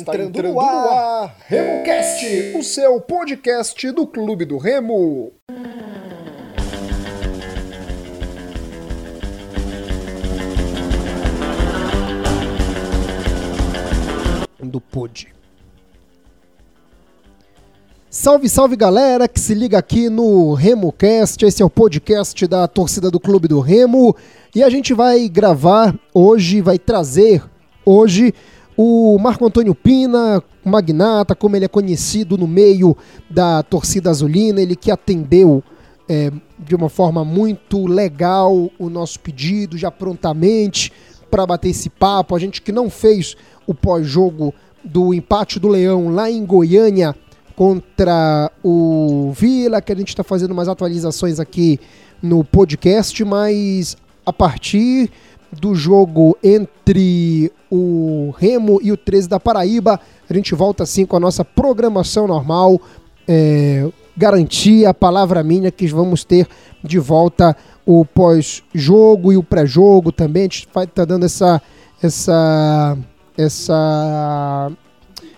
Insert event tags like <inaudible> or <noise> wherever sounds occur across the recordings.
Está entrando, entrando no ar, ar RemoCast, o seu podcast do Clube do Remo. Do Pod. Salve, salve galera que se liga aqui no RemoCast. Esse é o podcast da torcida do Clube do Remo. E a gente vai gravar hoje, vai trazer hoje o Marco Antônio Pina, magnata, como ele é conhecido no meio da torcida azulina, ele que atendeu é, de uma forma muito legal o nosso pedido, já prontamente, para bater esse papo. A gente que não fez o pós-jogo do empate do Leão lá em Goiânia contra o Vila, que a gente está fazendo umas atualizações aqui no podcast, mas a partir do jogo entre o Remo e o 13 da Paraíba. A gente volta assim com a nossa programação normal. É, garantir a palavra minha que vamos ter de volta o pós-jogo e o pré-jogo também. A gente vai estar tá dando essa, essa, essa,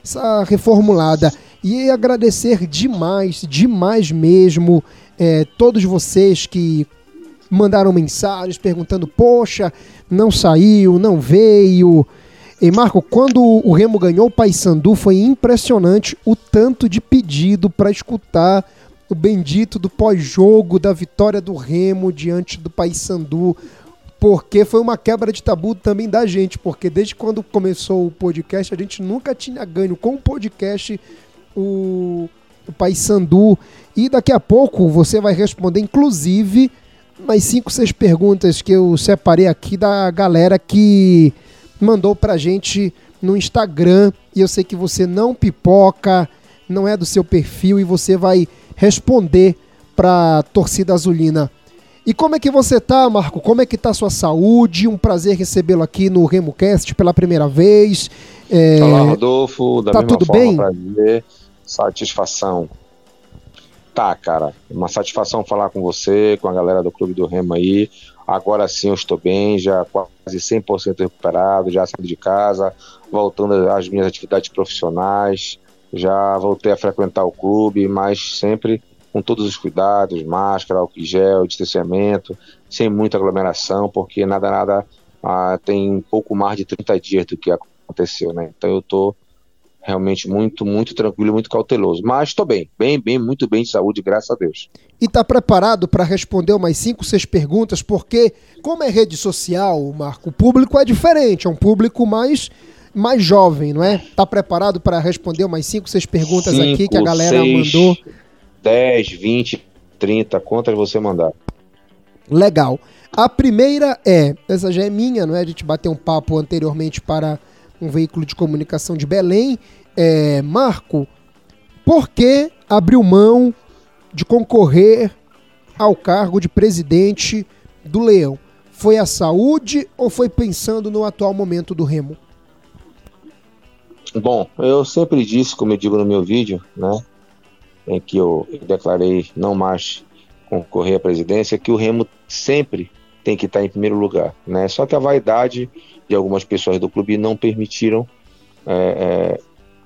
essa reformulada. E agradecer demais, demais mesmo, é, todos vocês que mandaram mensagens perguntando: poxa, não saiu, não veio. E Marco, quando o Remo ganhou o Paysandu, foi impressionante o tanto de pedido para escutar o bendito do pós-jogo da vitória do Remo diante do Paysandu, porque foi uma quebra de tabu também da gente, porque desde quando começou o podcast, a gente nunca tinha ganho com o podcast o, o Paysandu. E daqui a pouco você vai responder, inclusive, mais cinco, seis perguntas que eu separei aqui da galera que mandou pra gente no Instagram. E eu sei que você não pipoca, não é do seu perfil e você vai responder pra torcida azulina. E como é que você tá, Marco? Como é que tá a sua saúde? Um prazer recebê-lo aqui no RemoCast pela primeira vez. É... Olá, Rodolfo. Da tá tudo forma, bem? Prazer, satisfação Tá, cara, uma satisfação falar com você, com a galera do Clube do Remo aí. Agora sim eu estou bem, já quase 100% recuperado, já saindo de casa, voltando às minhas atividades profissionais, já voltei a frequentar o clube, mas sempre com todos os cuidados, máscara, álcool gel, distanciamento, sem muita aglomeração, porque nada, nada ah, tem pouco mais de 30 dias do que aconteceu, né? Então eu estou realmente muito, muito tranquilo, muito cauteloso. Mas estou bem, bem, bem, muito bem de saúde, graças a Deus. E está preparado para responder umas 5, 6 perguntas, porque, como é rede social, Marco, o público é diferente, é um público mais, mais jovem, não é? Está preparado para responder umas 5, 6 perguntas cinco, aqui que a galera seis, mandou? 10, 20, 30, quantas você mandar. Legal. A primeira é, essa já é minha, não é? A gente bateu um papo anteriormente para um veículo de comunicação de Belém. É, Marco, por que abriu mão de concorrer ao cargo de presidente do Leão? Foi a saúde ou foi pensando no atual momento do Remo? Bom, eu sempre disse, como eu digo no meu vídeo, né, em que eu declarei não mais concorrer à presidência, que o Remo sempre tem que estar em primeiro lugar, né? Só que a vaidade de algumas pessoas do clube não permitiram é, é,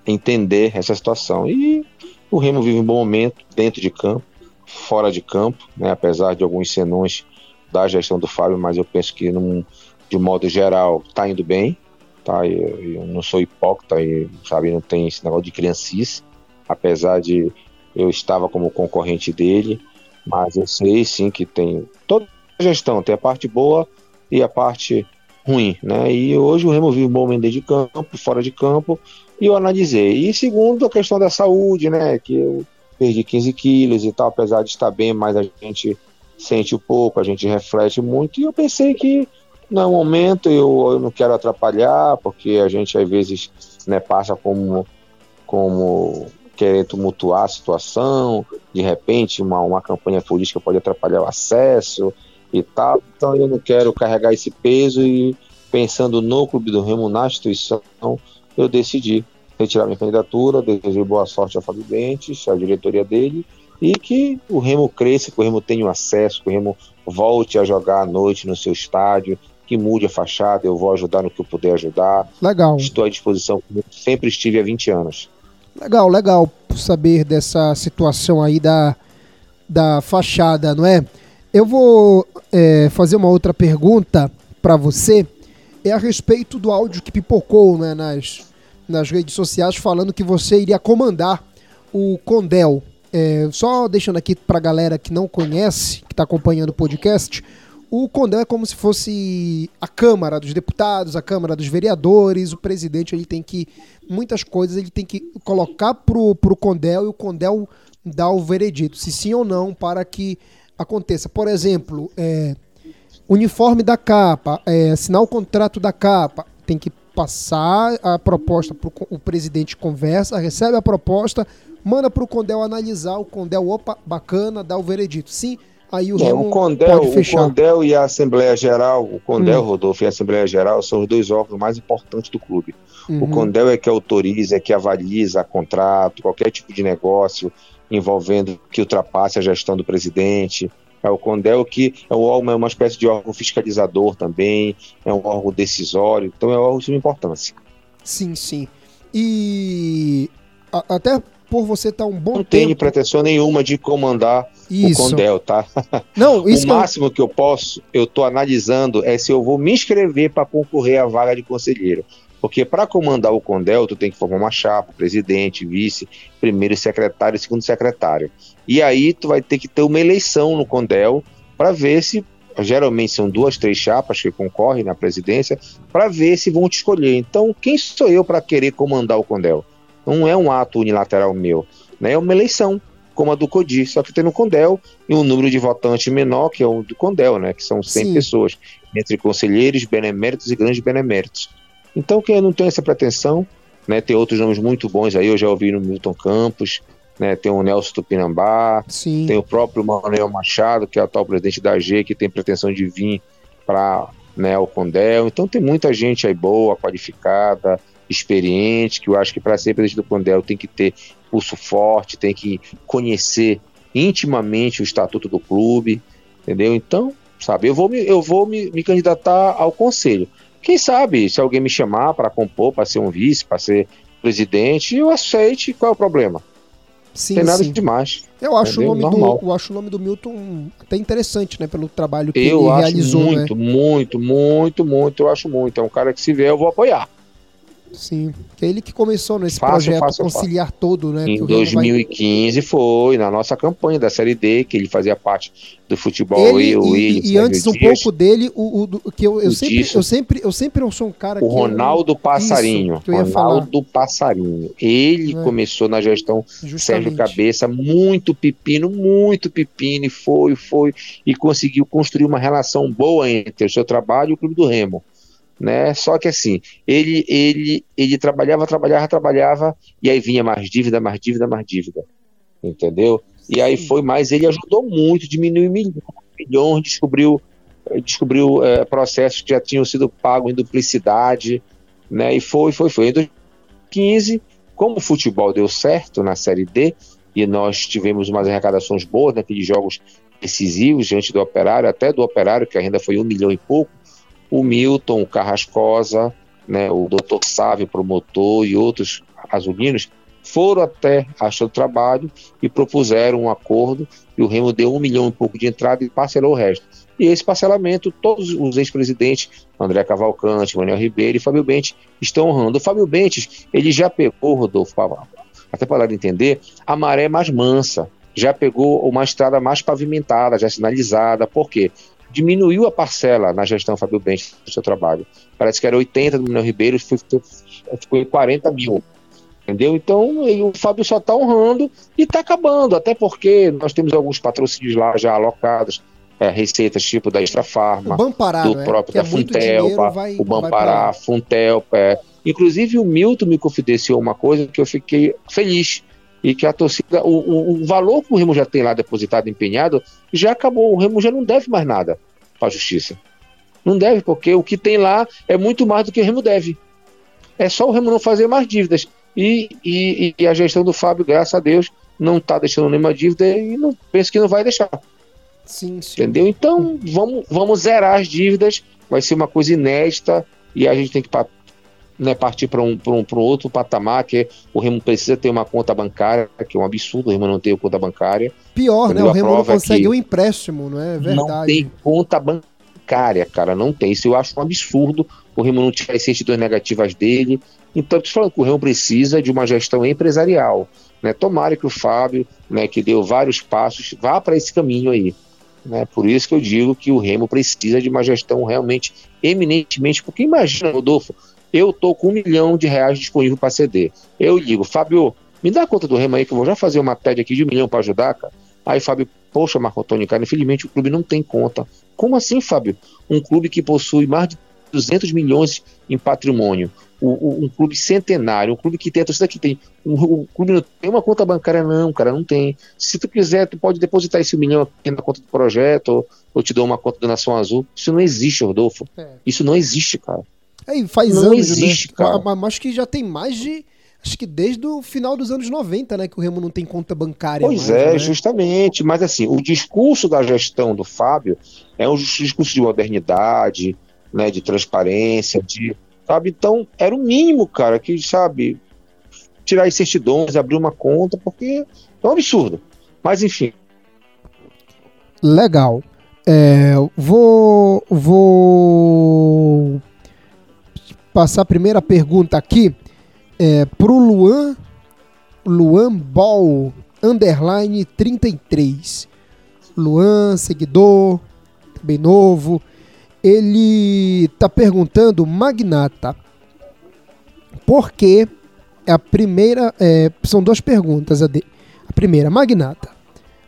entender essa situação. E o Remo vive um bom momento dentro de campo, fora de campo, né? apesar de alguns senões da gestão do Fábio, mas eu penso que num, de modo geral está indo bem. Tá? Eu, não sou hipócrita e sabe, não tem esse negócio de criancice, apesar de eu estava como concorrente dele, mas eu sei sim que tem toda a gestão, tem a parte boa e a parte ruim, né? E hoje o Remo vive um bom momento de campo, fora de campo, e eu analisei. E segundo, a questão da saúde, né? Que eu perdi 15 quilos e tal, apesar de estar bem, mas a gente sente um pouco, a gente reflete muito, e eu pensei que não é momento, eu, eu não quero atrapalhar, porque a gente às vezes né, passa como, como querer tumultuar a situação, de repente uma, uma campanha política pode atrapalhar o acesso, e tal. Então eu não quero carregar esse peso e pensando no Clube do Remo, na instituição, eu decidi retirar minha candidatura, desejei boa sorte ao Fábio Bentes, à diretoria dele, e que o Remo cresça, que o Remo tenha acesso, que o Remo volte a jogar à noite no seu estádio, que mude a fachada, eu vou ajudar no que eu puder ajudar. Legal. Estou à disposição, como sempre estive há 20 anos. Legal, legal saber dessa situação aí da, da fachada, não é? Eu vou é, fazer uma outra pergunta para você, é a respeito do áudio que pipocou né, nas, nas redes sociais falando que você iria comandar o Condel. É, só deixando aqui para a galera que não conhece, que está acompanhando o podcast, o Condel é como se fosse a Câmara dos Deputados, a Câmara dos Vereadores, o presidente ele tem que, muitas coisas ele tem que colocar pro, pro Condel e o Condel dá o veredito, se sim ou não, para que aconteça. Por exemplo, é, uniforme da capa, é, assinar o contrato da capa, tem que passar a proposta para o presidente conversa, recebe a proposta, manda para o Condel analisar, o Condel, opa, bacana, dá o veredito. Sim, aí o, é, o Condel, pode fechar. O Condel e a Assembleia Geral, o Condel, hum. Rodolfo, e a Assembleia Geral são os dois órgãos mais importantes do clube. Uhum. O Condel é que autoriza, é que avaliza contrato, qualquer tipo de negócio envolvendo que ultrapasse a gestão do presidente. É o Condel que é, é uma espécie de órgão fiscalizador também, é um órgão decisório, então é um órgão de importância. Sim, sim. E a, até por você estar tá um bom não tempo... tenho pretensão nenhuma de comandar isso. o Condel, tá? <laughs> Não, isso o máximo que eu... que eu posso, eu estou analisando é se eu vou me inscrever para concorrer à vaga de conselheiro. Porque para comandar o Condel, tu tem que formar uma chapa, presidente, vice, primeiro secretário e segundo secretário. E aí tu vai ter que ter uma eleição no Condel para ver se geralmente são duas, três chapas que concorrem na presidência, para ver se vão te escolher. Então, quem sou eu para querer comandar o Condel? Não é um ato unilateral meu, né? é uma eleição, como a do CODI, só que tem no Condel e um número de votantes menor, que é o do Condel, né? que são 100 Sim. pessoas, entre conselheiros, beneméritos e grandes beneméritos. Então, quem não tem essa pretensão, né, tem outros nomes muito bons aí, eu já ouvi no Milton Campos, né, tem o Nelson Tupinambá, Sim. tem o próprio Manuel Machado, que é o atual presidente da AG, que tem pretensão de vir para né, o Condel. Então, tem muita gente aí boa, qualificada, experiente, que eu acho que para ser presidente do Condel tem que ter pulso forte, tem que conhecer intimamente o estatuto do clube, entendeu? Então, sabe, eu vou me, eu vou me, me candidatar ao conselho. Quem sabe, se alguém me chamar para compor, para ser um vice, para ser presidente, eu aceite, qual é o problema? Sim, Tem nada sim. demais. Eu acho, o nome do, eu acho o nome do Milton até interessante, né? Pelo trabalho que eu ele realizou. Eu acho muito, né? muito, muito, muito. Eu acho muito. É um cara que se vier, eu vou apoiar. Sim, que é ele que começou nesse fácil, projeto fácil, conciliar fácil. todo, né? Em 2015 vai... foi, na nossa campanha da Série D, que ele fazia parte do futebol ele, e, o e, e antes um pouco dele, o, o que eu, eu sempre, eu sempre, eu sempre sou um cara o que Ronaldo eu, Passarinho, isso, Ronaldo Passarinho. Ele é. começou na gestão Justamente. Sérgio Cabeça, muito pepino, muito pepino e foi, foi e conseguiu construir uma relação boa entre o seu trabalho e o Clube do Remo né? Só que assim, ele ele ele trabalhava, trabalhava, trabalhava e aí vinha mais dívida, mais dívida, mais dívida. Entendeu? E aí foi mais, ele ajudou muito, diminuiu milhões, descobriu descobriu é, processos que já tinham sido pagos em duplicidade, né? E foi, foi, foi. Em 2015, como o futebol deu certo na Série D e nós tivemos umas arrecadações boas naqueles jogos decisivos diante do Operário, até do Operário, que ainda foi um milhão e pouco, o Milton, o Carrascosa, né, o Dr. Sávio, promotor e outros azulinos foram até a do trabalho e propuseram um acordo e o Remo deu um milhão e pouco de entrada e parcelou o resto. E esse parcelamento, todos os ex-presidentes, André Cavalcante, Manuel Ribeiro e Fábio Bentes, estão honrando. O Fábio Bentes, ele já pegou, Rodolfo, até para entender, a maré mais mansa, já pegou uma estrada mais pavimentada, já sinalizada. Por quê? Diminuiu a parcela na gestão Fábio Bens do seu trabalho. Parece que era 80 do Manuel Ribeiro, ficou em 40 mil. Entendeu? Então o Fábio só está honrando e está acabando, até porque nós temos alguns patrocínios lá já alocados, é, receitas tipo da Extra Farma, do é? próprio da é Funtelpa, vai, o Bampará, Funtelpa. É. Inclusive o Milton me confidenciou uma coisa que eu fiquei feliz e que a torcida, o, o, o, valor que o Remo já tem lá depositado, empenhado, já acabou. O Remo já não deve mais nada para a justiça. Não deve, porque o que tem lá é muito mais do que o Remo deve. É só o Remo não fazer mais dívidas. E, e, e a gestão do Fábio, graças a Deus, não está deixando nenhuma dívida e não penso que não vai deixar. Sim, sim. Entendeu? Então, vamos, vamos zerar as dívidas vai ser uma coisa inédita e a gente tem que né, partir para um, um, um outro patamar, que é, o Remo precisa ter uma conta bancária, que é um absurdo o Remo não ter conta bancária. Pior, né? O Remo não consegue o um empréstimo, não é verdade? Não tem conta bancária, cara, não tem. Isso eu acho um absurdo o Remo não tiver as certidões negativas dele. Então, estou falando que o Remo precisa de uma gestão empresarial. Né? Tomara que o Fábio, né, que deu vários passos, vá para esse caminho aí. Né? Por isso que eu digo que o Remo precisa de uma gestão realmente eminentemente, porque imagina, Rodolfo, eu tô com um milhão de reais disponível para ceder. Eu ligo, Fábio, me dá a conta do Remo aí que eu vou já fazer uma TED aqui de um milhão para ajudar, cara. Aí, Fábio, poxa, Marco Antônio, cara, infelizmente o clube não tem conta. Como assim, Fábio? Um clube que possui mais de 200 milhões em patrimônio, um, clube centenário, um clube que tem a torcida que tem, um, um, clube não tem uma conta bancária não, cara, não tem. Se tu quiser, tu pode depositar esse milhão aqui na conta do projeto, ou, ou te dou uma conta do Nação Azul. Isso não existe, Rodolfo. É. Isso não existe, cara. É, faz não anos, existe, né? cara. Mas acho que já tem mais de acho que desde o final dos anos 90, né, que o Remo não tem conta bancária. Pois mais, é, né? justamente. Mas assim, o discurso da gestão do Fábio é um discurso de modernidade, né, de transparência, de, sabe? Então, era o mínimo, cara, que, sabe, tirar as certidões, abrir uma conta, porque é um absurdo. Mas, enfim. Legal. É, vou, vou passar a primeira pergunta aqui é, pro Luan, Luan Ball, underline 33. Luan, seguidor, bem novo. Ele está perguntando, Magnata, por que a primeira. É, são duas perguntas. A, de, a primeira, Magnata,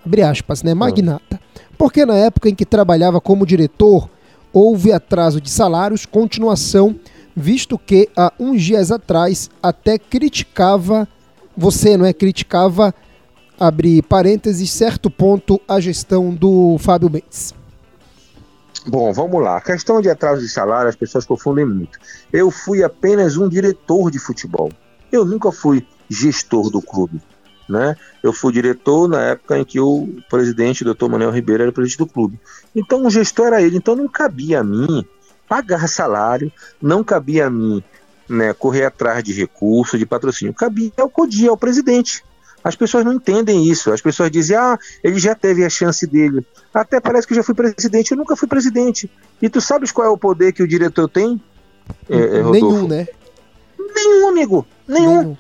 abre aspas, né? Magnata, porque na época em que trabalhava como diretor houve atraso de salários, continuação visto que há uns dias atrás até criticava, você não é? Criticava, abre parênteses, certo ponto, a gestão do Fábio Mendes. Bom, vamos lá. A questão de atraso de salário, as pessoas confundem muito. Eu fui apenas um diretor de futebol. Eu nunca fui gestor do clube. Né? Eu fui diretor na época em que o presidente, o Dr. Manuel Ribeiro, era presidente do clube. Então o gestor era ele. Então não cabia a mim pagar salário, não cabia a mim né, correr atrás de recurso, de patrocínio, cabia ao CODIA, ao presidente. As pessoas não entendem isso. As pessoas dizem, ah, ele já teve a chance dele. Até parece que eu já fui presidente. Eu nunca fui presidente. E tu sabes qual é o poder que o diretor tem? É, é, Nenhum, né? Nenhum, amigo. Nenhum. Nenhum.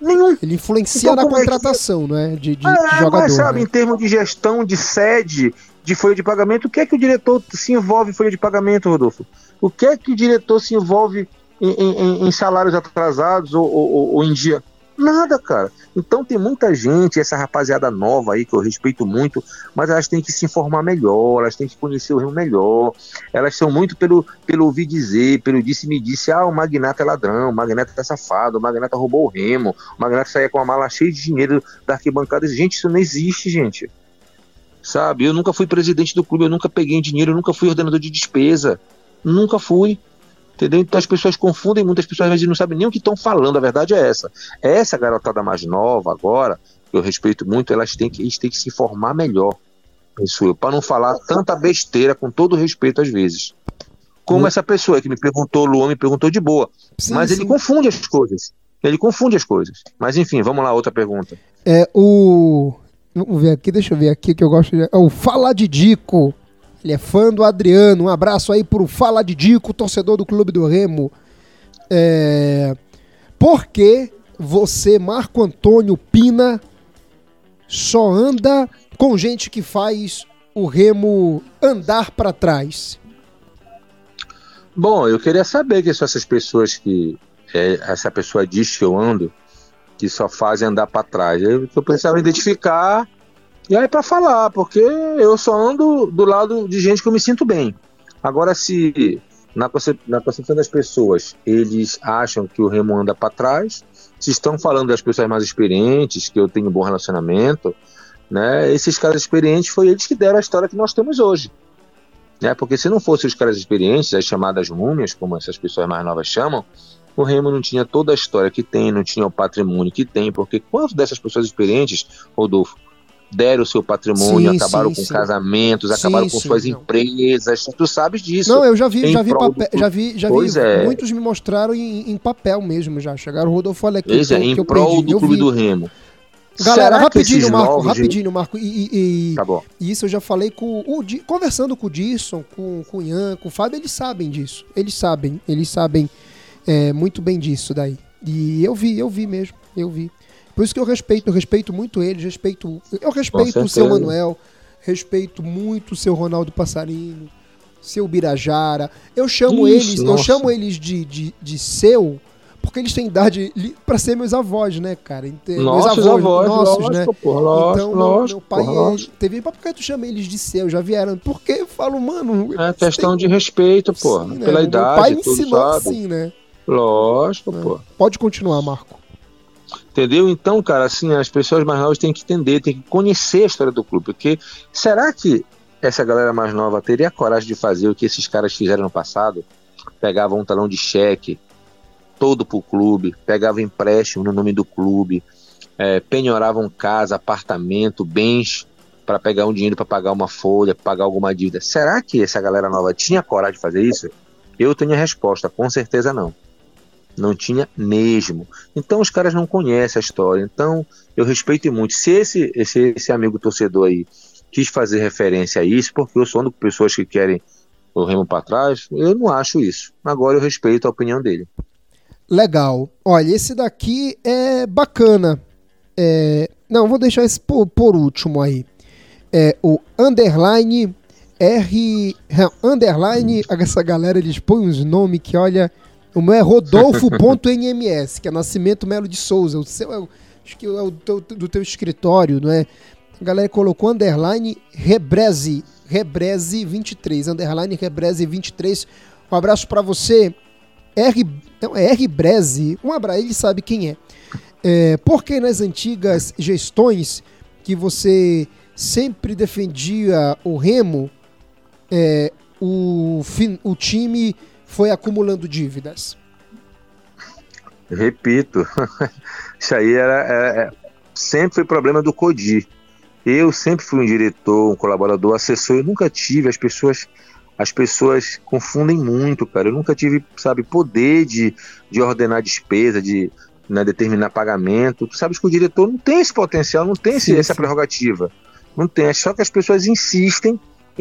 Nenhum. Ele influencia então, na contratação, é que... né? De, de, ah, de jogador. Mas sabe, né? em termos de gestão, de sede, de folha de pagamento, o que é que o diretor se envolve em folha de pagamento, Rodolfo? O que é que o diretor se envolve em, em, em salários atrasados ou, ou, ou, em dia? Nada, cara. Então tem muita gente, essa rapaziada nova aí, que eu respeito muito, mas elas têm que se informar melhor, elas têm que conhecer o Rio melhor. Elas são muito pelo, pelo ouvir dizer, pelo disse-me disse, ah, o magnata é ladrão, o magnata é safado, o magnata roubou o remo, o magnata saía com a mala cheia de dinheiro da arquibancada. Gente, isso não existe, gente sabe? Eu nunca fui presidente do clube, eu nunca peguei dinheiro, eu nunca fui ordenador de despesa, nunca fui. Entendeu? Então as pessoas confundem, muitas pessoas às vezes não sabem nem o que estão falando, a verdade é essa. Essa garotada mais nova agora, que eu respeito muito, elas têm que, eles têm que se informar melhor. Isso para não falar tanta besteira, com todo respeito às vezes. Como hum. essa pessoa que me perguntou, o Luan me perguntou de boa. Sim, mas sim. ele confunde as coisas. Ele confunde as coisas. Mas enfim, vamos lá, outra pergunta. É, o Vamos ver aqui, deixa eu ver aqui que eu gosto de. É o Fala de Dico. Ele é fã do Adriano. Um abraço aí pro Fala de Dico, torcedor do Clube do Remo. É... Por que você, Marco Antônio Pina, só anda com gente que faz o Remo andar para trás? Bom, eu queria saber que são essas pessoas que é, essa pessoa diz que eu ando que só fazem andar para trás. Eu, eu precisava identificar e aí para falar, porque eu só ando do lado de gente que eu me sinto bem. Agora, se na, concep na concepção das pessoas eles acham que o Remo anda para trás, se estão falando das pessoas mais experientes, que eu tenho um bom relacionamento, né? Esses caras experientes foi eles que deram a história que nós temos hoje. Né? Porque se não fossem os caras experientes, as chamadas múmias, como essas pessoas mais novas chamam, o Remo não tinha toda a história que tem, não tinha o patrimônio que tem, porque quantas dessas pessoas experientes, Rodolfo, deram o seu patrimônio, sim, acabaram sim, com sim. casamentos, acabaram com suas não. empresas. Tu sabes disso. Não, eu já vi, já vi, papel, do... já vi, já vi. É. Muitos me mostraram em, em, papel mesmo já. Chegaram o Rodolfo olha aqui. Pois é, em que prol perdi. do Clube do Remo. Galera, Será rapidinho, Marco, rapidinho, Marco. E, e, tá e isso eu já falei com o conversando com o Disson, com, com o Ian, com o Fábio, eles sabem disso. Eles sabem, eles sabem é, muito bem disso daí. E eu vi, eu vi mesmo, eu vi. Por isso que eu respeito, eu respeito muito eles, respeito. Eu respeito o seu Manuel, respeito muito o seu Ronaldo Passarinho, seu Birajara. Eu chamo Ixi, eles, nossa. eu chamo eles de, de, de seu, porque eles têm idade para ser meus avós, né, cara? Nossos meus avós, avós nossos, lógico, né? Porra, lógico, então, lógico, meu pai, porra, ele, teve, por que tu chama eles de seu? Já vieram? Porque eu falo, mano. É questão de respeito, pô, né? pela idade. Meu pai me ensinou sabe. assim, né? Lógico, é. pô. Pode continuar, Marco. Entendeu? Então, cara, assim, as pessoas mais novas têm que entender, têm que conhecer a história do clube. Porque será que essa galera mais nova teria coragem de fazer o que esses caras fizeram no passado? Pegavam um talão de cheque todo pro clube, pegavam empréstimo no nome do clube, é, penhoravam casa, apartamento, bens para pegar um dinheiro para pagar uma folha, pagar alguma dívida. Será que essa galera nova tinha coragem de fazer isso? Eu tenho a resposta, com certeza não. Não tinha mesmo. Então os caras não conhecem a história. Então eu respeito muito. Se esse, esse, esse amigo torcedor aí quis fazer referência a isso, porque eu sou de pessoas que querem o remo para trás, eu não acho isso. Agora eu respeito a opinião dele. Legal. Olha, esse daqui é bacana. É... Não, vou deixar esse por, por último aí. É o underline R. Underline, essa galera eles põem uns nomes que olha. O meu é Rodolfo.nms, que é Nascimento Melo de Souza. O seu é, acho que é o teu, do teu escritório, não é? A galera colocou underline Rebreze, Rebreze 23, underline Rebreze 23. Um abraço para você, R, não, é R Breze. Um abraço, ele sabe quem é. é. Porque nas antigas gestões que você sempre defendia o Remo, é, o, o time foi acumulando dívidas? Repito, <laughs> isso aí era, era, é, sempre foi problema do Codi. Eu sempre fui um diretor, um colaborador, assessor, eu nunca tive as pessoas as pessoas confundem muito, cara. Eu nunca tive, sabe, poder de, de ordenar despesa, de né, determinar pagamento. Tu sabes que o diretor não tem esse potencial, não tem sim, essa prerrogativa. Não tem. É só que as pessoas insistem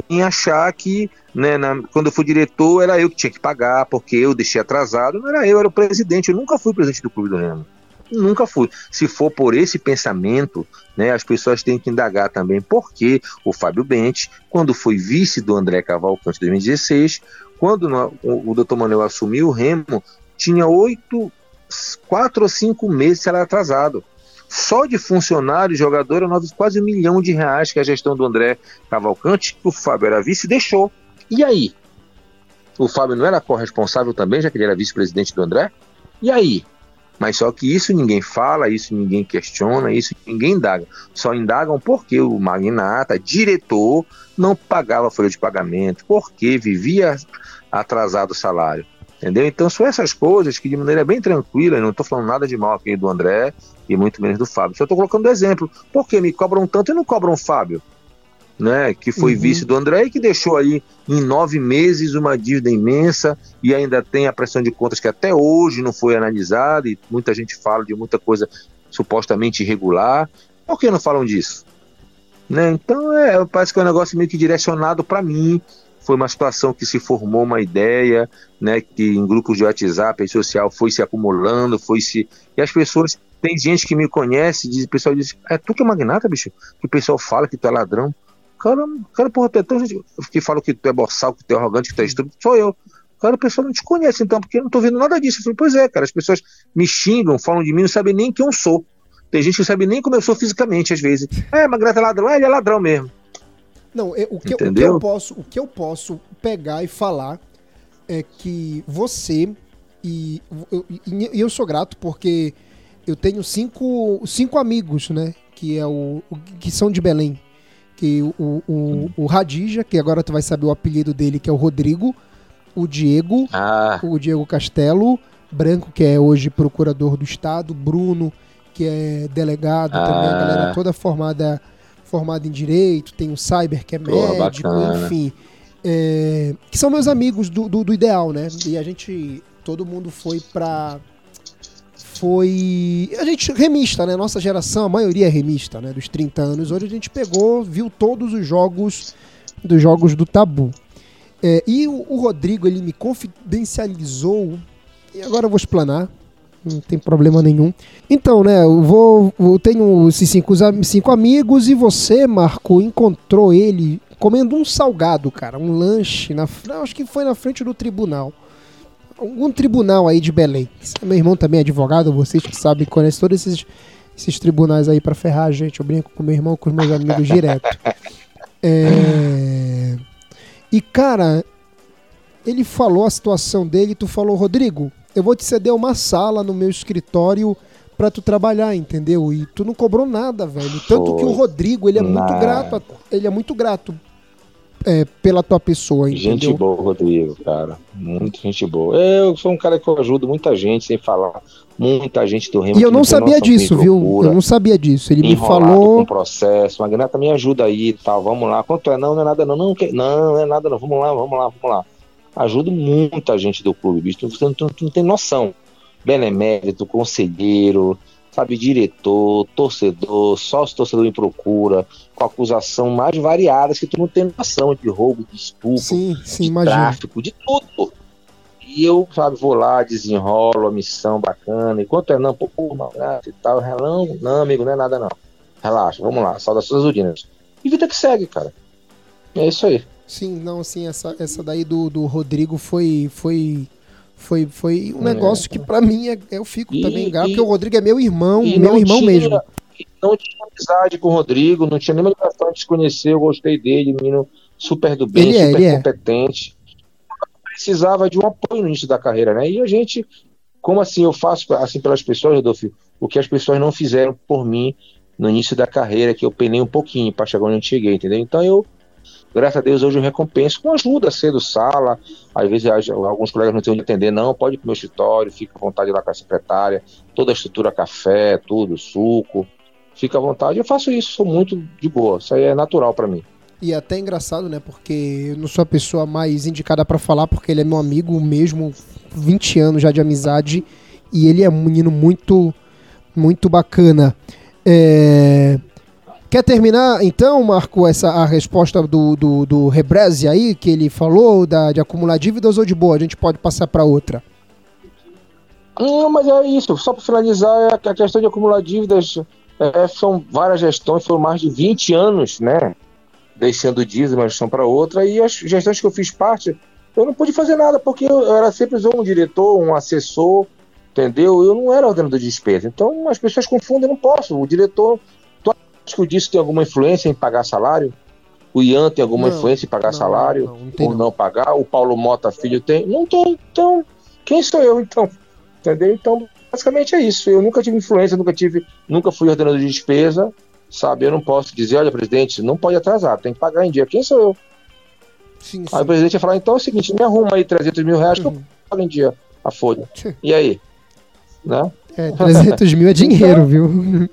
em achar que, né, na, quando eu fui diretor, era eu que tinha que pagar, porque eu deixei atrasado. Não era eu, era o presidente. Eu nunca fui presidente do Clube do Remo. Nunca fui. Se for por esse pensamento, né, as pessoas têm que indagar também porque o Fábio Bente, quando foi vice do André Cavalcante em 2016, quando no, o, o Dr. Manuel assumiu o Remo, tinha oito, quatro ou cinco meses atrasado. Só de funcionário e jogador era quase um milhão de reais que a gestão do André Cavalcante, que o Fábio era vice, deixou. E aí? O Fábio não era corresponsável também, já que ele era vice-presidente do André? E aí? Mas só que isso ninguém fala, isso ninguém questiona, isso ninguém indaga. Só indagam porque o magnata, diretor, não pagava folha de pagamento, porque vivia atrasado o salário. Entendeu? Então são essas coisas que de maneira bem tranquila, não estou falando nada de mal aqui do André e muito menos do Fábio. Só estou colocando exemplo. Por que me cobram tanto e não cobram o Fábio? Né, que foi uhum. vice do André e que deixou aí em nove meses uma dívida imensa e ainda tem a pressão de contas que até hoje não foi analisada e muita gente fala de muita coisa supostamente irregular. Por que não falam disso? Né? Então é, parece que é um negócio meio que direcionado para mim, foi uma situação que se formou uma ideia, né, que em grupos de WhatsApp, rede social, foi se acumulando, foi se... E as pessoas, tem gente que me conhece, diz, o pessoal diz, é tu que é magnata, bicho? Que o pessoal fala que tu é ladrão. Cara, cara porra, tu é tão gente que fala que tu é boçal, que tu é arrogante, que tu é estúpido, sou eu. Cara, o pessoal não te conhece então, porque eu não tô vendo nada disso. Eu falei, pois é, cara, as pessoas me xingam, falam de mim, não sabem nem quem eu sou. Tem gente que não sabe nem como eu sou fisicamente, às vezes. É, Magnata é ladrão, é, ele é ladrão mesmo. Não, é, o, que, o, que, eu posso, o que eu posso pegar e falar é que você e eu, e eu sou grato porque eu tenho cinco, cinco amigos, né? Que é o, o que são de Belém, que o, o, o Radija, que agora tu vai saber o apelido dele, que é o Rodrigo, o Diego, ah. o Diego Castelo, Branco, que é hoje procurador do estado, Bruno, que é delegado ah. também, a galera toda formada formado em direito, tem o Cyber, que é médico, enfim. É, que são meus amigos do, do, do, Ideal, né? E a gente. Todo mundo foi pra. Foi. A gente, remista, né? Nossa geração, a maioria é remista, né? Dos 30 anos. Hoje a gente pegou, viu todos os jogos dos jogos do Tabu. É, e o, o, Rodrigo, ele me confidencializou. E agora eu vou explanar. Não tem problema nenhum. Então, né, eu vou. Eu tenho esses cinco, cinco amigos e você, Marco, encontrou ele comendo um salgado, cara, um lanche, na, acho que foi na frente do tribunal. Algum tribunal aí de Belém. Meu irmão também é advogado, vocês que sabem, conhecem todos esses, esses tribunais aí para ferrar a gente. Eu brinco com meu irmão, com os meus amigos direto. É... E, cara, ele falou a situação dele, tu falou, Rodrigo, eu vou te ceder uma sala no meu escritório para tu trabalhar, entendeu? E tu não cobrou nada, velho. Tanto que o Rodrigo, ele é muito grato, ele é muito grato é, pela tua pessoa, entendeu? Gente boa, Rodrigo, cara. Muito gente boa. Eu sou um cara que eu ajudo muita gente, sem falar. Muita gente do Remo. E eu não sabia disso, viu? Eu não sabia disso. Ele me falou. Com processo. Magnata, me ajuda aí e tal. Vamos lá. Quanto é? Não, não é nada, não. Não, não, não é nada, não. Vamos lá, vamos lá, vamos lá. Ajudo muita gente do clube, bicho. Tu, tu, tu, tu não tem noção. Benemérito, conselheiro, sabe, diretor, torcedor, sócio torcedor em procura, com acusação mais variadas que tu não tem noção de roubo, de estupro, sim, sim, de tráfico, de tudo. E eu, sabe, vou lá, desenrolo a missão bacana. Enquanto é não, pô, pô não, e tal, não, não, amigo, não é nada não. Relaxa, vamos lá, saudações urinas. E vida que segue, cara. É isso aí. Sim, não, assim, essa, essa daí do, do Rodrigo foi, foi foi, foi um é. negócio que para mim é, eu fico e, também gato, porque o Rodrigo é meu irmão, meu irmão tinha, mesmo. Não tinha amizade com o Rodrigo, não tinha nenhuma ligação de se conhecer, eu gostei dele, menino super do bem, ele é, super é, competente. É. Precisava de um apoio no início da carreira, né? E a gente, como assim eu faço assim pelas pessoas, Rodolfo, o que as pessoas não fizeram por mim no início da carreira, que eu penei um pouquinho para chegar onde eu cheguei, entendeu? Então eu Graças a Deus hoje eu recompenso com ajuda, cedo sala. Às vezes alguns colegas não têm onde atender, não, pode ir para o meu escritório, fica à vontade lá com a secretária, toda a estrutura café, tudo, suco. Fica à vontade. Eu faço isso, sou muito de boa. Isso aí é natural para mim. E é até engraçado, né? Porque eu não sou a pessoa mais indicada para falar, porque ele é meu amigo mesmo, 20 anos já de amizade, e ele é um menino muito, muito bacana. É... Quer terminar, então, Marco, essa, a resposta do, do, do Rebreze aí, que ele falou, da, de acumular dívidas ou de boa? A gente pode passar para outra? Não, mas é isso. Só para finalizar, é a questão de acumular dívidas é, são várias gestões, foram mais de 20 anos, né? Deixando dívidas uma gestão para outra, e as gestões que eu fiz parte, eu não pude fazer nada, porque eu era sempre um diretor, um assessor, entendeu? Eu não era ordenador de despesa. Então as pessoas confundem, não posso. O diretor que o Disco tem alguma influência em pagar salário? O Ian tem alguma não, influência em pagar não, salário? Não, ou não pagar? O Paulo Mota Filho tem? Não tem. Então, quem sou eu então? Entendeu? Então, basicamente é isso. Eu nunca tive influência, nunca tive, nunca fui ordenador de despesa, sabe? Eu não posso dizer, olha, presidente, não pode atrasar, tem que pagar em dia. Quem sou eu? Sim, sim. Aí o presidente ia falar, então é o seguinte, me arruma aí 300 mil reais uhum. que eu uhum. pago em dia a folha. E aí? Né? É, 300 mil é <laughs> dinheiro, então, viu?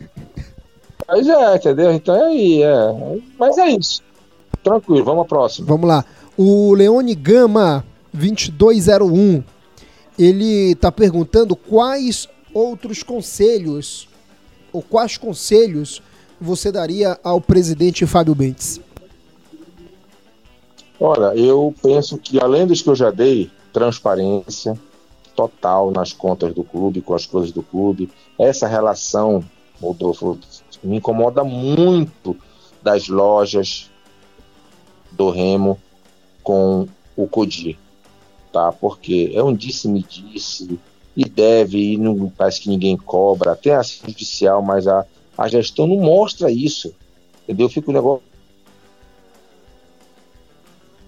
Mas é, entendeu? Então é aí, é. Mas é isso. Tranquilo, vamos à próxima. Vamos lá. O Leone Gama 2201, ele está perguntando quais outros conselhos ou quais conselhos você daria ao presidente Fábio Bentes? Olha, eu penso que além dos que eu já dei, transparência total nas contas do clube, com as coisas do clube, essa relação, Rodolfo, me incomoda muito das lojas do Remo com o Codi, tá? Porque é um disse-me-disse e deve, e não parece que ninguém cobra, tem a judicial, mas a, a gestão não mostra isso, entendeu? Fica o negócio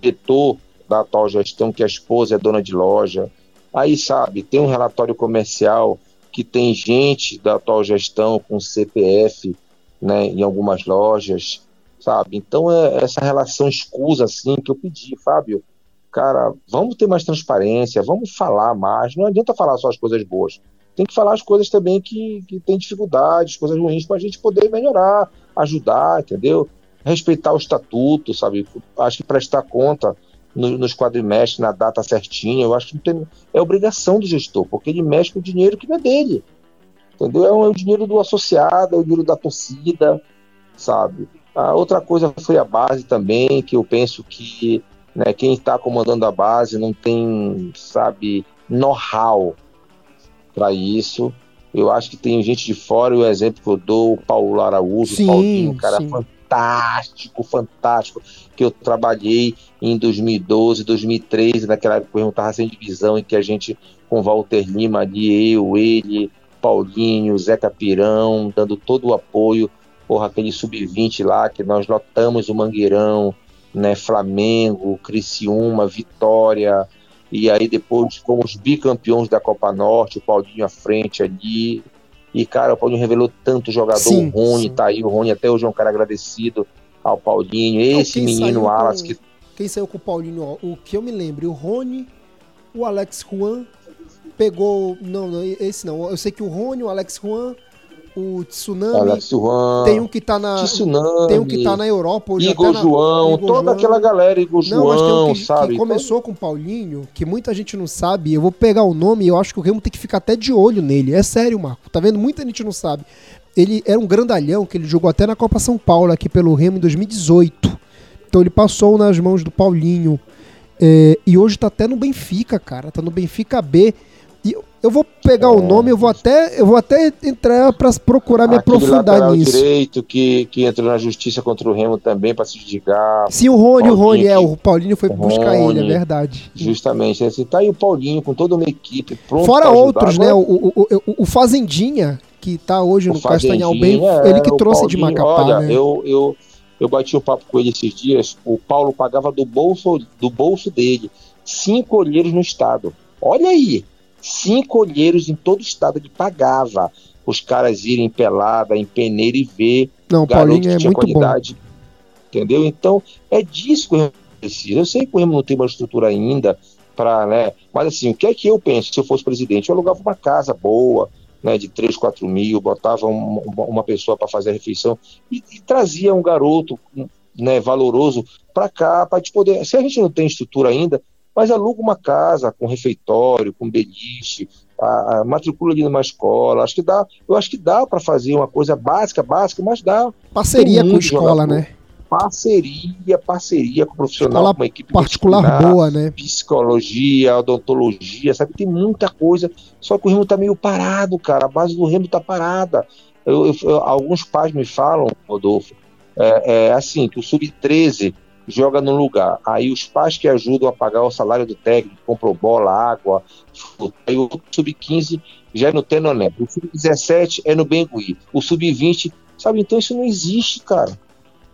diretor da atual gestão, que a esposa é dona de loja, aí sabe, tem um relatório comercial que tem gente da atual gestão com CPF né, em algumas lojas, sabe? Então é essa relação escusa assim que eu pedi, Fábio, cara, vamos ter mais transparência, vamos falar mais, não adianta falar só as coisas boas, tem que falar as coisas também que, que tem dificuldades, coisas ruins para a gente poder melhorar, ajudar, entendeu? respeitar o estatuto, sabe? Acho que prestar conta no, nos quadrimestres, na data certinha, eu acho que tem, é obrigação do gestor, porque ele mexe com o dinheiro que não é dele. Entendeu? É o, é o dinheiro do associado, é o dinheiro da torcida, sabe? A outra coisa foi a base também, que eu penso que né, quem está comandando a base não tem, sabe, know-how para isso. Eu acho que tem gente de fora, e o exemplo que eu dou, o Paulo Araújo, sim, o Paulinho, cara sim. fantástico, fantástico, que eu trabalhei em 2012, 2013, naquela época eu estava sem divisão, em que a gente, com Walter Lima ali, eu, ele, Paulinho, Zeca Pirão, dando todo o apoio, porra, aquele sub-20 lá, que nós lotamos o Mangueirão, né, Flamengo, Criciúma, Vitória, e aí depois fomos bicampeões da Copa Norte, o Paulinho à frente ali. E, cara, o Paulinho revelou tanto jogador, sim, o Rony sim. tá aí, o Rony até hoje é um cara agradecido ao Paulinho. Então, Esse menino Alas que. Quem saiu com o Paulinho, o que eu me lembro, o Rony, o Alex Juan pegou. Não, não, esse não. Eu sei que o Rony, o Alex Juan o Tsunami. Tem um que tá na. Tsunami, tem um que tá na Europa hoje. Igor na, João, Igor toda João. aquela galera, Igor não, João, um que, sabe? Que começou com o Paulinho, que muita gente não sabe. Eu vou pegar o nome e eu acho que o Remo tem que ficar até de olho nele. É sério, Marco. Tá vendo? Muita gente não sabe. Ele era um grandalhão que ele jogou até na Copa São Paulo aqui pelo Remo em 2018. Então ele passou nas mãos do Paulinho. É, e hoje tá até no Benfica, cara. Tá no Benfica B. E eu vou pegar é. o nome, eu vou até, eu vou até entrar para procurar me Aquele aprofundar nisso. direito que, que entrou na justiça contra o Remo também para se desligar. Sim, o Rony, o Rony, é, o Paulinho foi buscar Rony, ele, é verdade. Justamente, assim, tá aí o Paulinho com toda uma equipe pronto Fora outros, né? O, o, o, o, Fazendinha, que tá hoje o no Castanhal Bem, é, ele que trouxe Paulinho, de Macapá, olha, né? eu, eu, eu bati o um papo com ele esses dias, o Paulo pagava do bolso, do bolso dele cinco olheiros no estado. Olha aí, cinco olheiros em todo o estado ele pagava os caras irem pelada, em peneira e ver Não, Paulinho que é tinha muito qualidade. Bom. Entendeu? Então, é disso que o Remo precisa. Eu sei que o Remo não tem uma estrutura ainda para, né? Mas assim, o que é que eu penso se eu fosse presidente? Eu alugava uma casa boa, né, de 3, 4 mil, botava um, uma pessoa para fazer a refeição e, e, trazia um garoto né, valoroso para cá, para poder. Se a gente não tem estrutura ainda, mas aluga uma casa com refeitório, com beliche, a, a matricula ali numa escola. Acho que dá, eu acho que dá para fazer uma coisa básica, básica, mas dá. Parceria com a escola, né? Parceria, parceria com o profissional, escola com uma equipe particular boa, né? Psicologia, odontologia, sabe? Tem muita coisa. Só que o Remo tá meio parado, cara. A base do Remo tá parada. Eu, eu, eu, alguns pais me falam, Rodolfo, é, é assim, que o Sub-13 joga no lugar. Aí os pais que ajudam a pagar o salário do técnico, compram bola, água, Aí o sub-15 já é no Tenoné. O sub-17 é no Bengui. O sub-20, sabe? Então isso não existe, cara.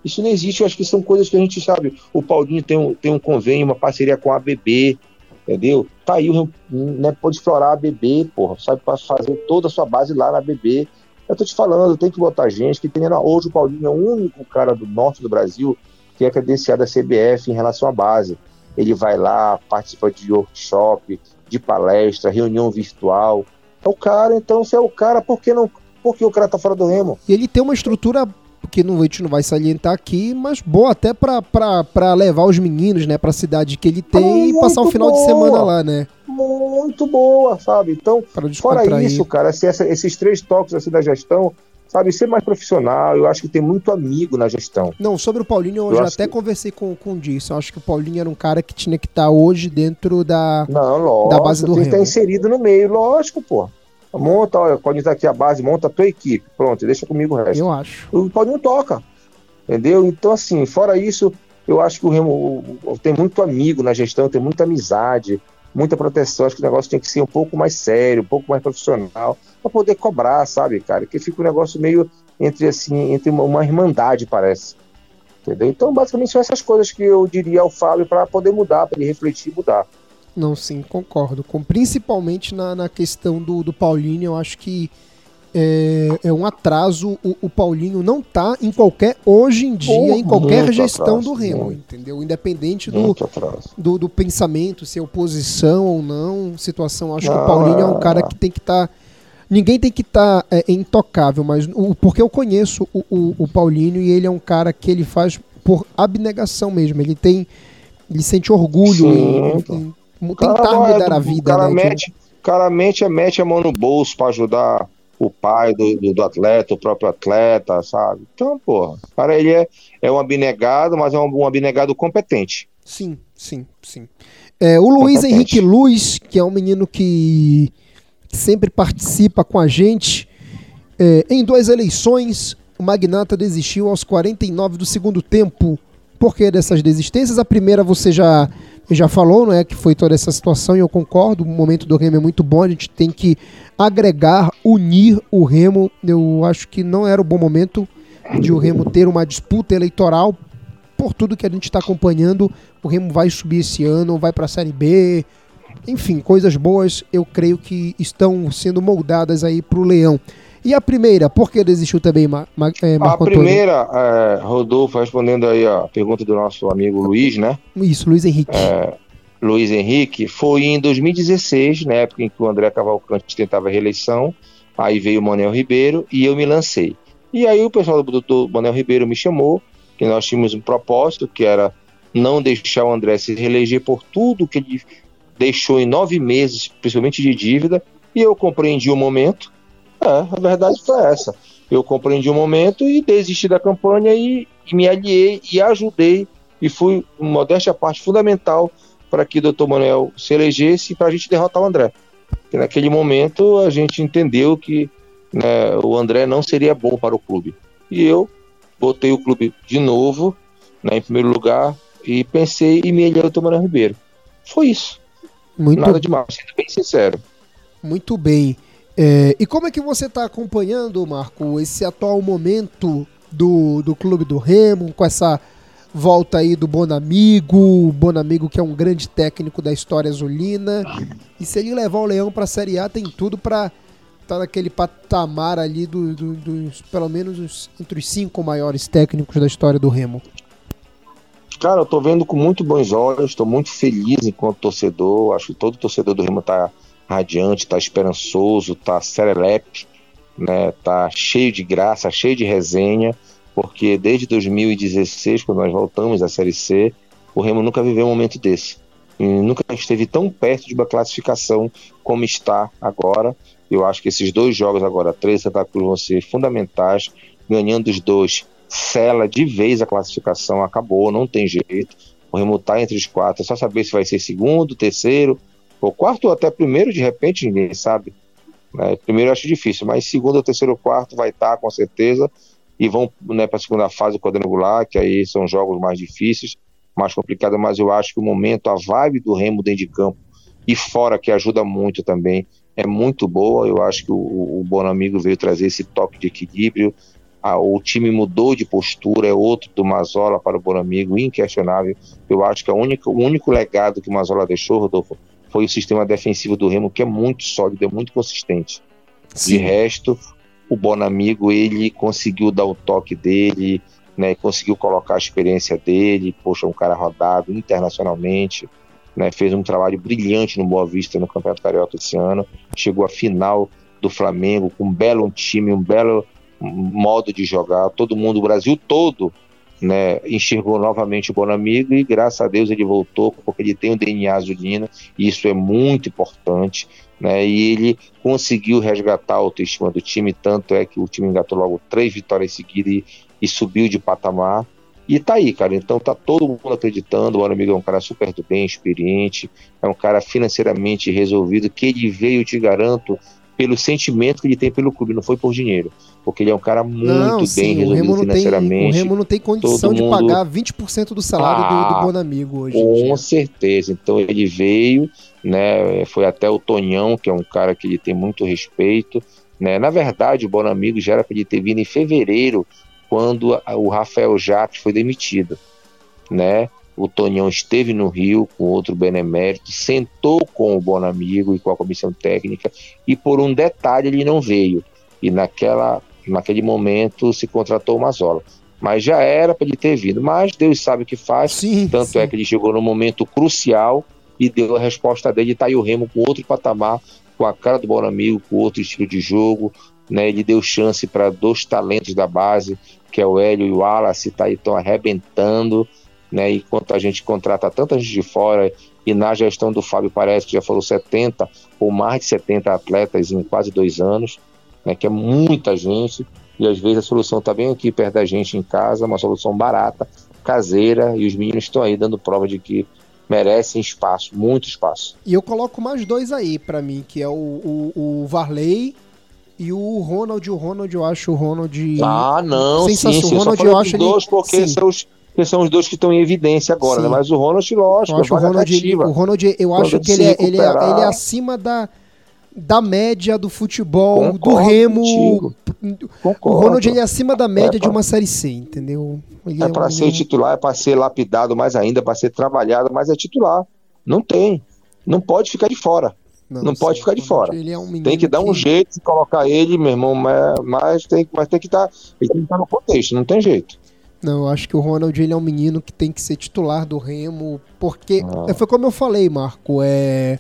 Isso não existe. Eu acho que são coisas que a gente sabe. O Paulinho tem um, tem um convênio, uma parceria com a ABB, entendeu? Tá aí, né, pode explorar a ABB, porra, sabe? Para fazer toda a sua base lá na ABB. Eu tô te falando, tem que botar gente que tem. Hoje o Paulinho é o único cara do norte do Brasil que é credenciado a CBF em relação à base. Ele vai lá, participa de workshop, de palestra, reunião virtual. É o cara, então, se é o cara, por que não? Por que o cara tá fora do remo? E ele tem uma estrutura que não, a gente não vai salientar aqui, mas boa até para levar os meninos, né, pra cidade que ele tem e passar o final boa, de semana lá, né? Muito boa, sabe? Então, fora isso, cara, se essa, esses três toques assim da gestão, sabe, ser mais profissional. Eu acho que tem muito amigo na gestão. Não, sobre o Paulinho, eu, eu já até que... conversei com, com o Disso. Eu acho que o Paulinho era um cara que tinha que estar tá hoje dentro da, Não, lógico, da base do Remo. Tem que estar inserido no meio, lógico, pô. Monta, olha, pode estar aqui a base, monta a tua equipe. Pronto, deixa comigo o resto. Eu acho. O Paulinho toca. Entendeu? Então, assim, fora isso, eu acho que o Remo tem muito amigo na gestão, tem muita amizade muita proteção. Acho que o negócio tem que ser um pouco mais sério, um pouco mais profissional, para poder cobrar, sabe, cara? Que fica um negócio meio entre assim, entre uma, uma irmandade, parece. Entendeu? Então, basicamente, são essas coisas que eu diria ao Fábio para poder mudar, para ele refletir e mudar. Não, sim, concordo. Com, principalmente na, na questão do, do Paulinho, eu acho que é, é um atraso. O, o, Paulinho não tá em qualquer, hoje em dia, oh, em qualquer gestão atraso, do Remo, muito, entendeu? Independente do, do, do, pensamento, se é oposição ou não, situação. Acho ah, que o Paulinho é um cara que tem que estar. Tá ninguém tem que estar tá, é, intocável, mas o, porque eu conheço o, o, o, Paulinho e ele é um cara que ele faz por abnegação mesmo. Ele tem. Ele sente orgulho Sim, em, em tentar cara, mudar a vida. O cara, né, mete, que... cara mete, mete a mão no bolso para ajudar o pai do, do, do, atleta, o próprio atleta, sabe? Então, porra, cara, ele é, é um abnegado, mas é um, um abnegado competente. Sim, sim, sim. É, o Luiz. Henrique Luz, que é um menino que sempre participa com a gente. É, em duas eleições, o Magnata desistiu aos 49 do segundo tempo. Por que dessas desistências? A primeira você já, já falou, não é? Que foi toda essa situação e eu concordo. O momento do Remo é muito bom. A gente tem que agregar, unir o Remo. Eu acho que não era o bom momento de o Remo ter uma disputa eleitoral. Por tudo que a gente está acompanhando, o Remo vai subir esse ano, vai para a Série B, enfim, coisas boas eu creio que estão sendo moldadas aí para o Leão. E a primeira, por que desistiu também, Mar é, Marco A primeira, é, Rodolfo, respondendo aí a pergunta do nosso amigo Luiz, né? Isso, Luiz Henrique. É, Luiz Henrique, foi em 2016, na época em que o André Cavalcante tentava a reeleição, aí veio o Manuel Ribeiro e eu me lancei. E aí o pessoal do doutor Manuel Ribeiro me chamou, que nós tínhamos um propósito, que era não deixar o André se reeleger por tudo que ele deixou em nove meses, principalmente de dívida, e eu compreendi o momento. É, a verdade foi essa. Eu compreendi o momento e desisti da campanha e, e me aliei e ajudei e fui, modéstia à parte, fundamental para que o doutor Manuel se elegesse para a gente derrotar o André. Porque naquele momento a gente entendeu que né, o André não seria bom para o clube. E eu botei o clube de novo né, em primeiro lugar e pensei em me aliar ao doutor Manuel Ribeiro. Foi isso. Muito... Nada demais, sendo bem sincero. Muito bem. É, e como é que você está acompanhando, Marco, esse atual momento do, do Clube do Remo, com essa volta aí do Bonamigo, Bonamigo que é um grande técnico da história azulina, e se ele levar o Leão para a Série A, tem tudo para estar tá naquele patamar ali do, do, dos, pelo menos, os, entre os cinco maiores técnicos da história do Remo. Cara, eu tô vendo com muito bons olhos, estou muito feliz enquanto torcedor. Acho que todo torcedor do Remo tá radiante, tá esperançoso, tá serelepe, né? Tá cheio de graça, cheio de resenha, porque desde 2016, quando nós voltamos à Série C, o Remo nunca viveu um momento desse. E nunca esteve tão perto de uma classificação como está agora. Eu acho que esses dois jogos agora, três Santa Cruz, vão ser fundamentais. Ganhando os dois, sela de vez a classificação, acabou, não tem jeito. O Remo tá entre os quatro, é só saber se vai ser segundo, terceiro, ou quarto ou até primeiro, de repente, ninguém sabe. Né? Primeiro eu acho difícil, mas segundo, terceiro, quarto vai estar tá, com certeza. E vão né, para a segunda fase quadrangular, que aí são jogos mais difíceis, mais complicados, mas eu acho que o momento, a vibe do Remo dentro de campo e fora, que ajuda muito também, é muito boa. Eu acho que o, o Bonamigo veio trazer esse toque de equilíbrio, a, o time mudou de postura, é outro do Mazola para o Bonamigo, inquestionável. Eu acho que a única, o único legado que o Mazola deixou, Rodolfo, foi o sistema defensivo do Remo, que é muito sólido, é muito consistente. Sim. De resto, o Bonamigo, ele conseguiu dar o toque dele, né, conseguiu colocar a experiência dele, poxa, um cara rodado internacionalmente, né, fez um trabalho brilhante no Boa Vista no Campeonato Carioca esse ano, chegou à final do Flamengo com um belo time, um belo modo de jogar, todo mundo, o Brasil todo, né, enxergou novamente o Bonamigo e graças a Deus ele voltou porque ele tem o DNA azulino e isso é muito importante, né, e ele conseguiu resgatar a autoestima do time, tanto é que o time engatou logo três vitórias seguidas e, e subiu de patamar, e tá aí, cara. Então tá todo mundo acreditando. O Bonamigo é um cara super do bem, experiente, é um cara financeiramente resolvido, que ele veio, te garanto, pelo sentimento que ele tem pelo clube, não foi por dinheiro. Porque ele é um cara muito não, bem sim, resolvido financeiramente. Tem, o Remo não tem condição de mundo... pagar 20% do salário ah, do, do Bonamigo hoje. Com certeza. Então ele veio, né? Foi até o Tonhão, que é um cara que ele tem muito respeito. Né? Na verdade, o Bonamigo já era para ele ter vindo em fevereiro, quando o Rafael Jacques foi demitido. Né? o Tonhão esteve no Rio com outro benemérito, sentou com o Bonamigo e com a comissão técnica e por um detalhe ele não veio. E naquela, naquele momento se contratou o Mazola. Mas já era para ele ter vindo. Mas Deus sabe o que faz. Sim, Tanto sim. é que ele chegou no momento crucial e deu a resposta dele. Está aí o Remo com outro patamar, com a cara do Bora Amigo, com outro estilo de jogo, né? Ele deu chance para dois talentos da base, que é o Hélio e o Wallace, tá aí estão arrebentando, né? Enquanto a gente contrata tanta gente de fora e na gestão do Fábio parece que já falou 70 ou mais de 70 atletas em quase dois anos, né? Que é muita gente e às vezes a solução está bem aqui perto da gente em casa, uma solução barata, caseira e os meninos estão aí dando prova de que merecem espaço, muito espaço. E eu coloco mais dois aí para mim, que é o, o, o, Varley e o Ronald. O Ronald, eu acho o Ronald. Ah, não, sim, sim. O Ronald, eu, eu acho dois ele... porque são os, que são os dois que estão em evidência agora, né? Mas o Ronald, lógico, eu acho o Ronald, o Ronald, eu acho que ele é, ele, é, ele é acima da da média do futebol, Concordo do remo. O Ronald ele é acima da média é pra... de uma série C, entendeu? Ele é, é para um... ser titular, é para ser lapidado mais ainda, para ser trabalhado, mas é titular. Não tem. Não pode ficar de fora. Não, não pode ficar de fora. É um tem que dar um jeito de colocar ele, meu irmão, mas, mas tem, mas tem que estar. Tá, que estar no contexto, não tem jeito. Não, eu acho que o Ronald ele é um menino que tem que ser titular do Remo, porque ah. foi como eu falei, Marco, é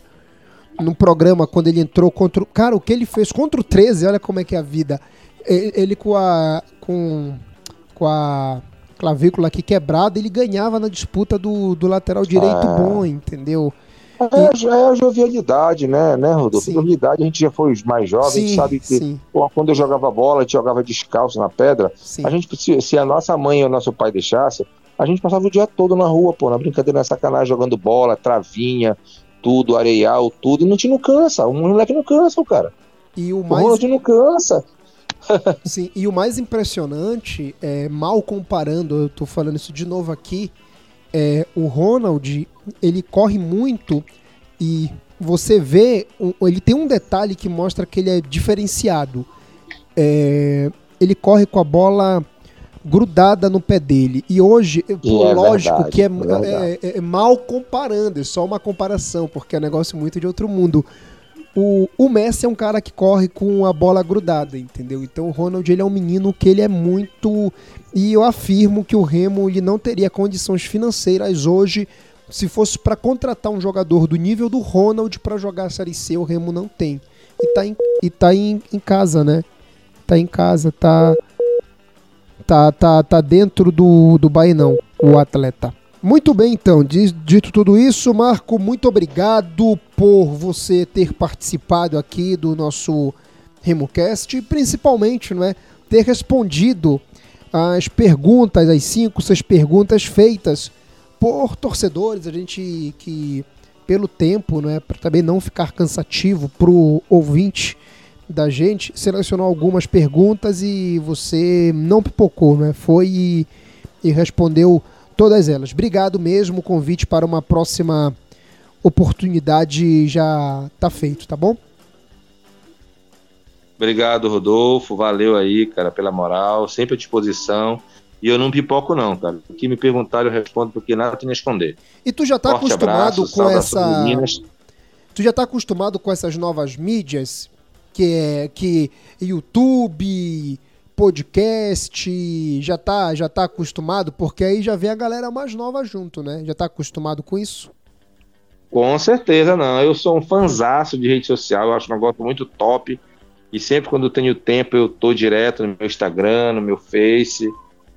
no programa quando ele entrou contra o. Cara, o que ele fez contra o 13, olha como é que é a vida. Ele, ele com a. com. com a clavícula aqui quebrada, ele ganhava na disputa do, do lateral direito é. bom, entendeu? É, é a jovialidade, né, né, Rodolfo? Sim. Jovialidade, a gente já foi mais jovem, sim, a gente sabe que quando eu jogava bola, a gente jogava descalço na pedra. Sim. A gente, se, se a nossa mãe ou nosso pai deixasse, a gente passava o dia todo na rua, pô, na brincadeira, na sacanagem, jogando bola, travinha, tudo, areial, tudo, e não, te não cansa. O moleque não cansa, o cara. E o mais. O não cansa. <laughs> Sim, e o mais impressionante, é, mal comparando, eu tô falando isso de novo aqui, é, o Ronald, ele corre muito e você vê, ele tem um detalhe que mostra que ele é diferenciado. É, ele corre com a bola grudada no pé dele. E hoje, pô, é lógico verdade, que é, é, é, é, mal comparando, é só uma comparação, porque é negócio muito de outro mundo. O, o Messi é um cara que corre com a bola grudada, entendeu? Então o Ronald ele é um menino que ele é muito. E eu afirmo que o Remo ele não teria condições financeiras hoje se fosse para contratar um jogador do nível do Ronald para jogar a Série C, o Remo não tem. E tá em, e tá em, em casa, né? Tá em casa, tá tá, tá, tá dentro do, do Bainão, o atleta. Muito bem, então, dito tudo isso, Marco, muito obrigado por você ter participado aqui do nosso RemoCast e principalmente não é, ter respondido as perguntas, as cinco, seis perguntas feitas por torcedores, a gente que pelo tempo, não é, para também não ficar cansativo para o ouvinte, da gente, selecionou algumas perguntas e você não pipocou, né? Foi e, e respondeu todas elas. Obrigado mesmo, o convite para uma próxima oportunidade já está feito, tá bom? Obrigado, Rodolfo. Valeu aí, cara, pela moral. Sempre à disposição. E eu não pipoco, não, cara. O que me perguntaram, eu respondo porque nada tem a esconder. E tu já está acostumado abraço, com essa. Tu já está acostumado com essas novas mídias? Que é que YouTube, podcast, já tá, já tá acostumado, porque aí já vem a galera mais nova junto, né? Já tá acostumado com isso? Com certeza não. Eu sou um fanzaço de rede social, eu acho um negócio muito top. E sempre quando eu tenho tempo, eu tô direto no meu Instagram, no meu Face,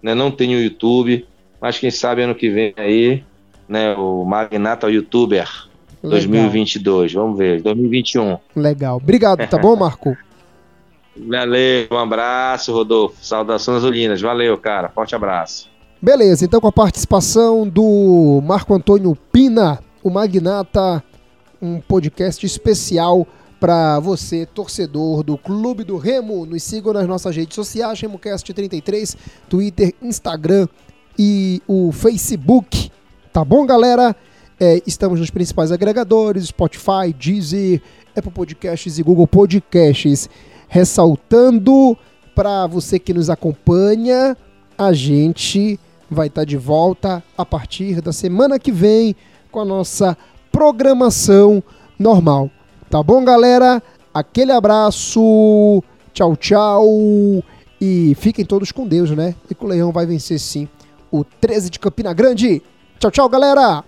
né? Não tenho YouTube, mas quem sabe ano que vem aí, né, o Magnata YouTuber 2022, vamos ver, 2021. Legal. Obrigado, tá bom, Marco? <laughs> Valeu, um abraço, Rodolfo. Saudações azulinas. Valeu, cara. Forte abraço. Beleza, então com a participação do Marco Antônio Pina, o Magnata, um podcast especial para você, torcedor do Clube do Remo. Nos sigam nas nossas redes sociais, RemoCast33, Twitter, Instagram e o Facebook. Tá bom, galera? É, estamos nos principais agregadores: Spotify, Deezer, Apple Podcasts e Google Podcasts. Ressaltando para você que nos acompanha, a gente vai estar tá de volta a partir da semana que vem com a nossa programação normal. Tá bom, galera? Aquele abraço, tchau, tchau e fiquem todos com Deus, né? E que o Leão vai vencer sim o 13 de Campina Grande. Tchau, tchau, galera!